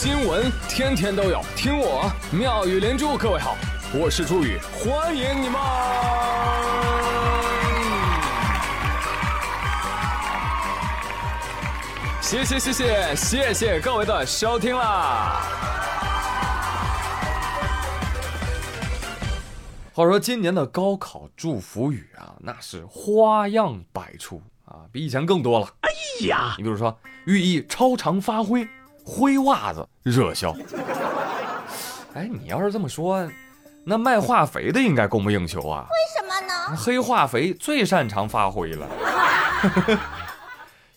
新闻天天都有，听我妙语连珠。各位好，我是朱宇，欢迎你们！谢谢谢谢谢谢各位的收听啦！话说今年的高考祝福语啊，那是花样百出啊，比以前更多了。哎呀，你比如说寓意超常发挥，灰袜子热销。哎，你要是这么说，那卖化肥的应该供不应求啊。为什么呢？黑化肥最擅长发挥了。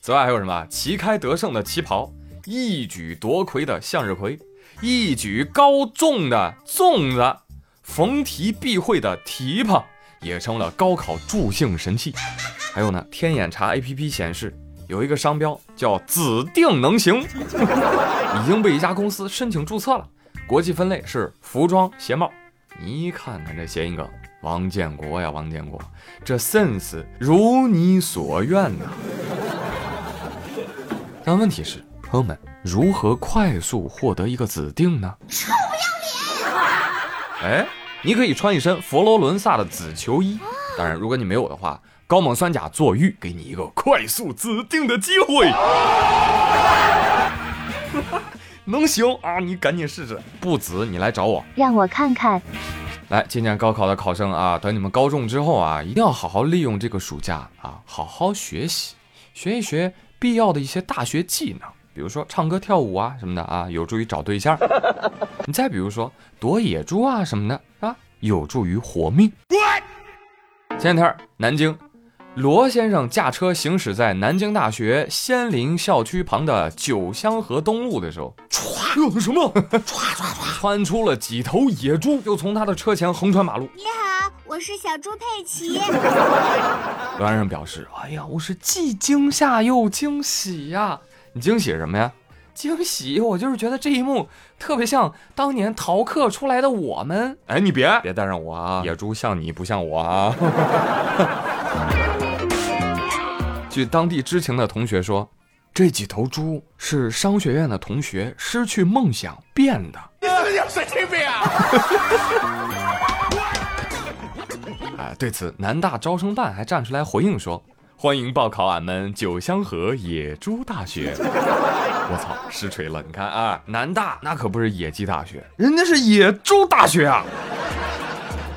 此外还有什么？旗开得胜的旗袍，一举夺魁的向日葵，一举高中的粽子，逢题必会的提帕，也成了高考助兴神器。还有呢，天眼查 APP 显示有一个商标叫“指定能行 ”，已经被一家公司申请注册了，国际分类是服装鞋帽。你看看这谐音梗，王建国呀，王建国，这 sense 如你所愿呐。但问题是，朋友们，如何快速获得一个指定呢？臭不要脸！哎，你可以穿一身佛罗伦萨的紫球衣。当然，如果你没有的话，高锰酸钾坐浴给你一个快速指定的机会。能行啊？你赶紧试试。不紫，你来找我。让我看看。来，今年高考的考生啊，等你们高中之后啊，一定要好好利用这个暑假啊，好好学习，学一学。必要的一些大学技能，比如说唱歌跳舞啊什么的啊，有助于找对象。你再比如说躲野猪啊什么的啊，有助于活命。前两天南京，罗先生驾车行驶在南京大学仙林校区旁的九香河东路的时候，唰，什么？唰唰唰，窜出了几头野猪，就从他的车前横穿马路。你好，我是小猪佩奇。罗先生表示：“哎呀，我是既惊吓又惊喜呀！你惊喜什么呀？惊喜，我就是觉得这一幕特别像当年逃课出来的我们。哎，你别别带上我啊！野猪像你不像我啊！”据当地知情的同学说，这几头猪是商学院的同学失去梦想变的。你有神经病啊！啊，对此，南大招生办还站出来回应说：“欢迎报考俺们九香河野猪大学。”我操，实锤了！你看啊，南大那可不是野鸡大学，人家是野猪大学啊！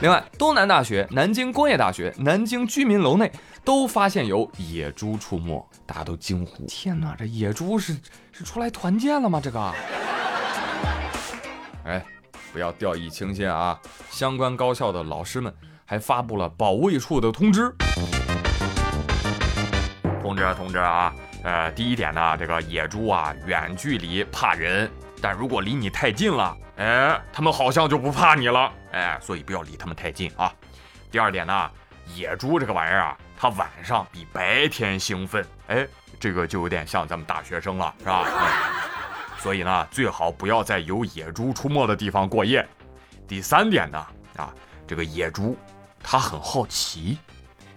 另外，东南大学、南京工业大学、南京居民楼内都发现有野猪出没，大家都惊呼：“天哪，这野猪是是出来团建了吗？”这个，哎，不要掉以轻心啊！相关高校的老师们还发布了保卫处的通知：通知通知啊！呃，第一点呢，这个野猪啊，远距离怕人，但如果离你太近了，哎，他们好像就不怕你了，哎，所以不要离他们太近啊。第二点呢，野猪这个玩意儿啊，它晚上比白天兴奋，哎，这个就有点像咱们大学生了，是吧？所以呢，最好不要在有野猪出没的地方过夜。第三点呢，啊，这个野猪它很好奇，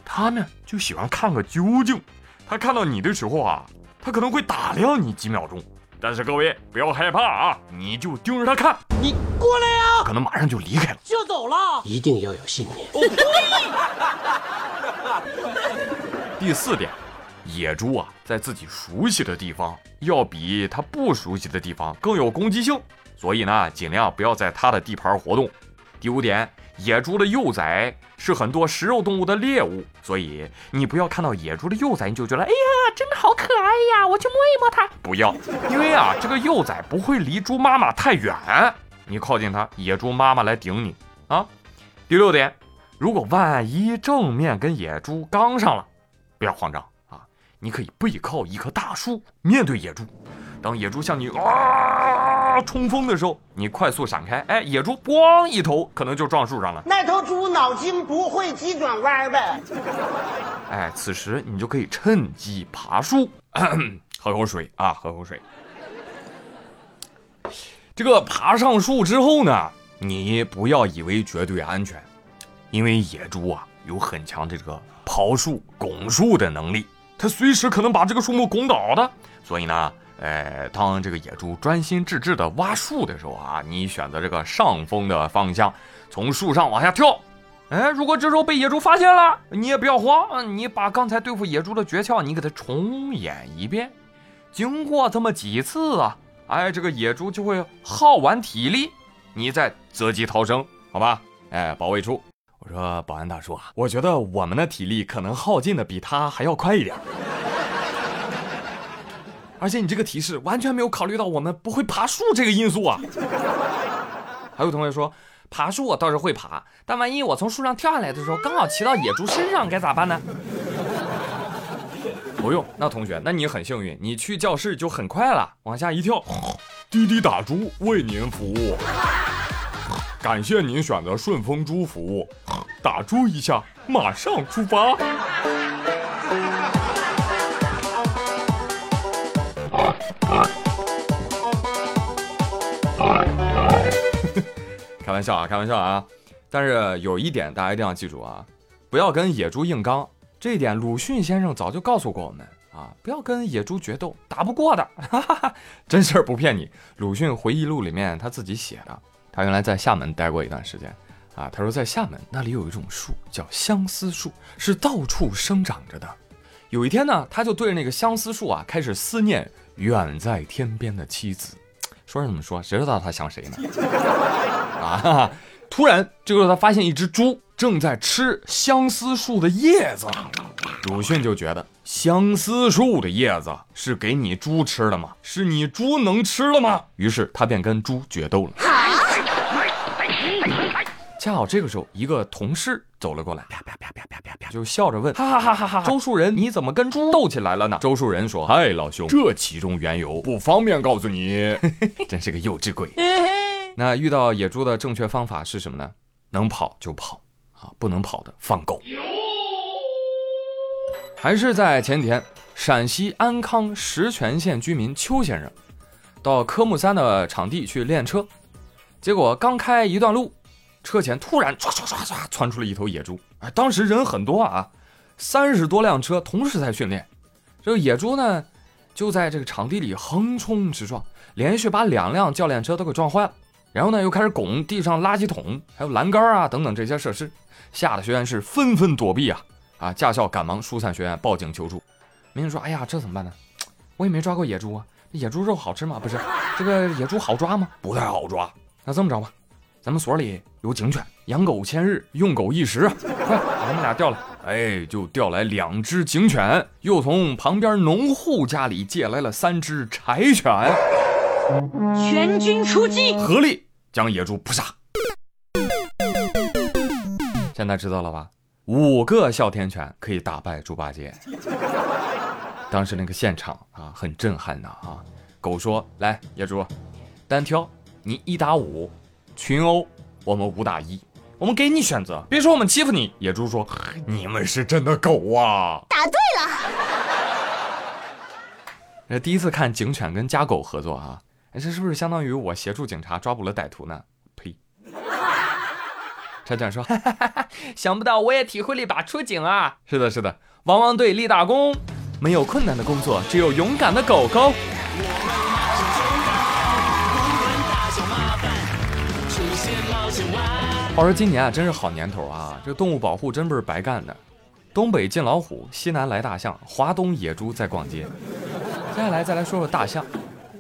它呢就喜欢看个究竟。它看到你的时候啊，它可能会打量你几秒钟，但是各位不要害怕啊，你就盯着它看，你过来呀，可能马上就离开了，就走了，一定要有信念。第四点，野猪啊，在自己熟悉的地方，要比它不熟悉的地方更有攻击性，所以呢，尽量不要在它的地盘活动。第五点。野猪的幼崽是很多食肉动物的猎物，所以你不要看到野猪的幼崽你就觉得，哎呀，真的好可爱呀，我去摸一摸它。不要，因为啊，这个幼崽不会离猪妈妈太远，你靠近它，野猪妈妈来顶你啊。第六点，如果万一正面跟野猪刚上了，不要慌张啊，你可以背靠一棵大树，面对野猪。当野猪向你啊冲锋的时候，你快速闪开，哎，野猪咣一头可能就撞树上了。那头猪脑筋不会急转弯呗？哎，此时你就可以趁机爬树，喝口水啊，喝口水。这个爬上树之后呢，你不要以为绝对安全，因为野猪啊有很强的这个刨树、拱树的能力，它随时可能把这个树木拱倒的，所以呢。哎，当这个野猪专心致志的挖树的时候啊，你选择这个上风的方向，从树上往下跳。哎，如果这时候被野猪发现了，你也不要慌，你把刚才对付野猪的诀窍，你给它重演一遍。经过这么几次啊，哎，这个野猪就会耗完体力，你再择机逃生，好吧？哎，保卫处，我说保安大叔啊，我觉得我们的体力可能耗尽的比他还要快一点。而且你这个提示完全没有考虑到我们不会爬树这个因素啊！还有同学说，爬树我倒是会爬，但万一我从树上跳下来的时候，刚好骑到野猪身上，该咋办呢？不用，那同学，那你很幸运，你去教室就很快了，往下一跳，滴滴打猪为您服务，感谢您选择顺丰猪服务，打猪一下，马上出发。开玩笑啊，开玩笑啊！但是有一点大家一定要记住啊，不要跟野猪硬刚。这一点鲁迅先生早就告诉过我们啊，不要跟野猪决斗，打不过的。哈哈哈，真事儿不骗你，鲁迅回忆录里面他自己写的。他原来在厦门待过一段时间啊，他说在厦门那里有一种树叫相思树，是到处生长着的。有一天呢，他就对着那个相思树啊，开始思念远在天边的妻子。说是怎么说，谁知道他想谁呢？啊！突然，这个时候他发现一只猪正在吃相思树的叶子。鲁迅就觉得，相思树的叶子是给你猪吃的吗？是你猪能吃了吗？于是他便跟猪决斗了。恰好这个时候，一个同事走了过来，啪啪啪啪啪啪啪，就笑着问：“哈哈哈哈哈，周树人，你怎么跟猪斗起来了呢？”周树人说：“嗨，老兄，这其中缘由不方便告诉你。”真是个幼稚鬼。那遇到野猪的正确方法是什么呢？能跑就跑，啊，不能跑的放狗。还是在前几天，陕西安康石泉县居民邱先生，到科目三的场地去练车，结果刚开一段路。车前突然唰唰唰唰窜出了一头野猪，哎，当时人很多啊，三十多辆车同时在训练，这个野猪呢就在这个场地里横冲直撞，连续把两辆教练车都给撞坏了，然后呢又开始拱地上垃圾桶，还有栏杆啊等等这些设施，吓得学员是纷纷躲避啊啊！驾校赶忙疏散学员，报警求助。民警说：“哎呀，这怎么办呢？我也没抓过野猪啊，野猪肉好吃吗？不是，这个野猪好抓吗？不太好抓。那这么着吧。”咱们所里有警犬，养狗千日，用狗一时，快把他们俩调来！哎，就调来两只警犬，又从旁边农户家里借来了三只柴犬，全军出击，合力将野猪扑杀。现在知道了吧？五个哮天犬可以打败猪八戒。当时那个现场啊，很震撼的啊！狗说：“来，野猪，单挑，你一打五。”群殴，我们五打一，我们给你选择，别说我们欺负你。野猪说：“你们是真的狗啊！”答对了。这第一次看警犬跟家狗合作啊，这是不是相当于我协助警察抓捕了歹徒呢？呸！柴犬说：“ 想不到我也体会了一把出警啊！”是的，是的，汪汪队立大功，没有困难的工作，只有勇敢的狗狗。话说今年啊，真是好年头啊！这动物保护真不是白干的。东北进老虎，西南来大象，华东野猪在逛街。接下来再来说说大象。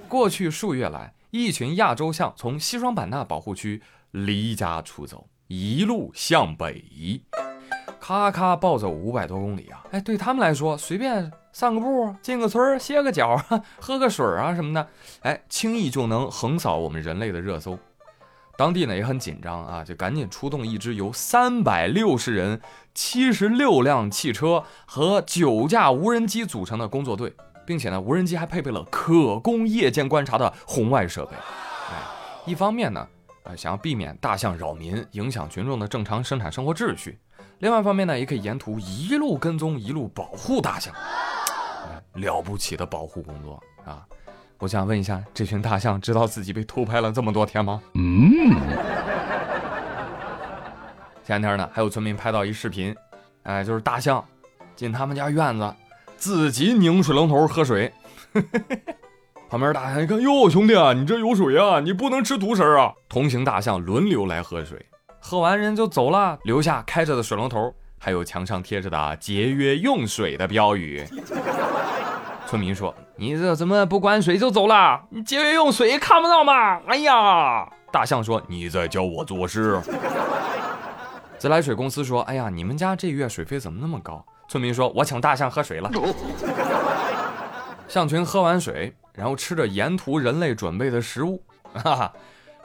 过去数月来，一群亚洲象从西双版纳保护区离家出走，一路向北，咔咔暴走五百多公里啊！哎，对他们来说，随便散个步，进个村歇个脚，喝个水啊什么的，哎，轻易就能横扫我们人类的热搜。当地呢也很紧张啊，就赶紧出动一支由三百六十人、七十六辆汽车和九架无人机组成的工作队，并且呢，无人机还配备了可供夜间观察的红外设备。哎，一方面呢，呃，想要避免大象扰民，影响群众的正常生产生活秩序；另外一方面呢，也可以沿途一路跟踪，一路保护大象。了不起的保护工作啊！我想问一下，这群大象知道自己被偷拍了这么多天吗？嗯。前天呢，还有村民拍到一视频，哎，就是大象进他们家院子，自己拧水龙头喝水。旁边大象一看，哟，兄弟啊，你这有水啊，你不能吃独食啊！同行大象轮流来喝水，喝完人就走了，留下开着的水龙头，还有墙上贴着的节约用水的标语。村民说：“你这怎么不关水就走了？你节约用水看不到吗？”哎呀，大象说：“你在教我做事。”自来水公司说：“哎呀，你们家这月水费怎么那么高？”村民说：“我请大象喝水了。”象群喝完水。然后吃着沿途人类准备的食物，哈哈。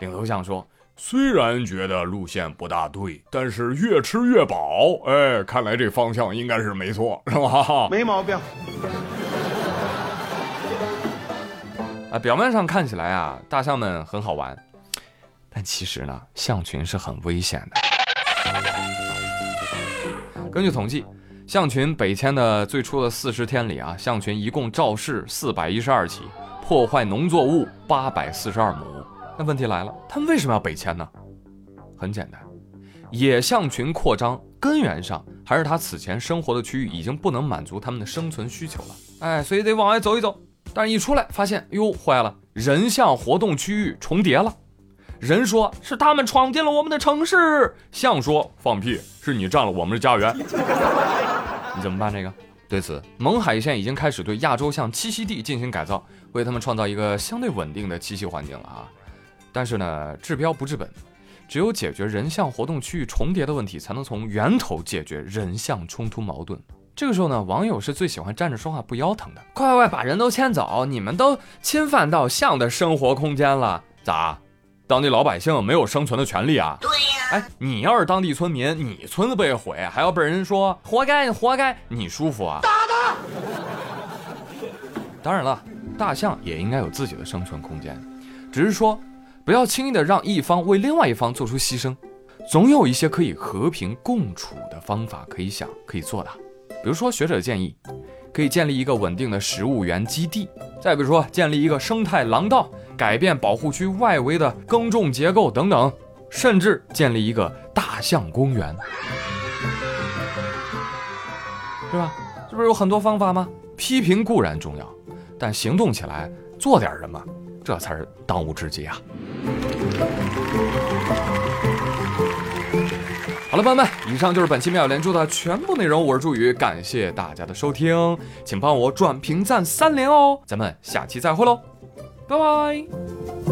领头象说：“虽然觉得路线不大对，但是越吃越饱。哎，看来这方向应该是没错，是吧？没毛病。啊，表面上看起来啊，大象们很好玩，但其实呢，象群是很危险的。根据统计。象群北迁的最初的四十天里啊，象群一共肇事四百一十二起，破坏农作物八百四十二亩。那问题来了，他们为什么要北迁呢？很简单，野象群扩张根源上还是他此前生活的区域已经不能满足他们的生存需求了。哎，所以得往外走一走。但是一出来发现，哟，坏了，人像活动区域重叠了。人说是他们闯进了我们的城市，象说放屁，是你占了我们的家园。你怎么办？这个对此，勐海县已经开始对亚洲象栖息地进行改造，为他们创造一个相对稳定的栖息环境了啊！但是呢，治标不治本，只有解决人象活动区域重叠的问题，才能从源头解决人象冲突矛盾。这个时候呢，网友是最喜欢站着说话不腰疼的，快快快，把人都牵走！你们都侵犯到象的生活空间了，咋？当地老百姓没有生存的权利啊！对呀，哎，你要是当地村民，你村子被毁，还要被人说活该，你活该，你舒服啊？打他！当然了，大象也应该有自己的生存空间，只是说不要轻易的让一方为另外一方做出牺牲，总有一些可以和平共处的方法可以想可以做的。比如说，学者建议可以建立一个稳定的食物源基地，再比如说建立一个生态廊道。改变保护区外围的耕种结构等等，甚至建立一个大象公园，是吧？这不是有很多方法吗？批评固然重要，但行动起来做点什么，这才是当务之急啊！好了，朋友们，以上就是本期妙连珠的全部内容。我是朱宇，感谢大家的收听，请帮我转评赞三连哦！咱们下期再会喽！拜拜。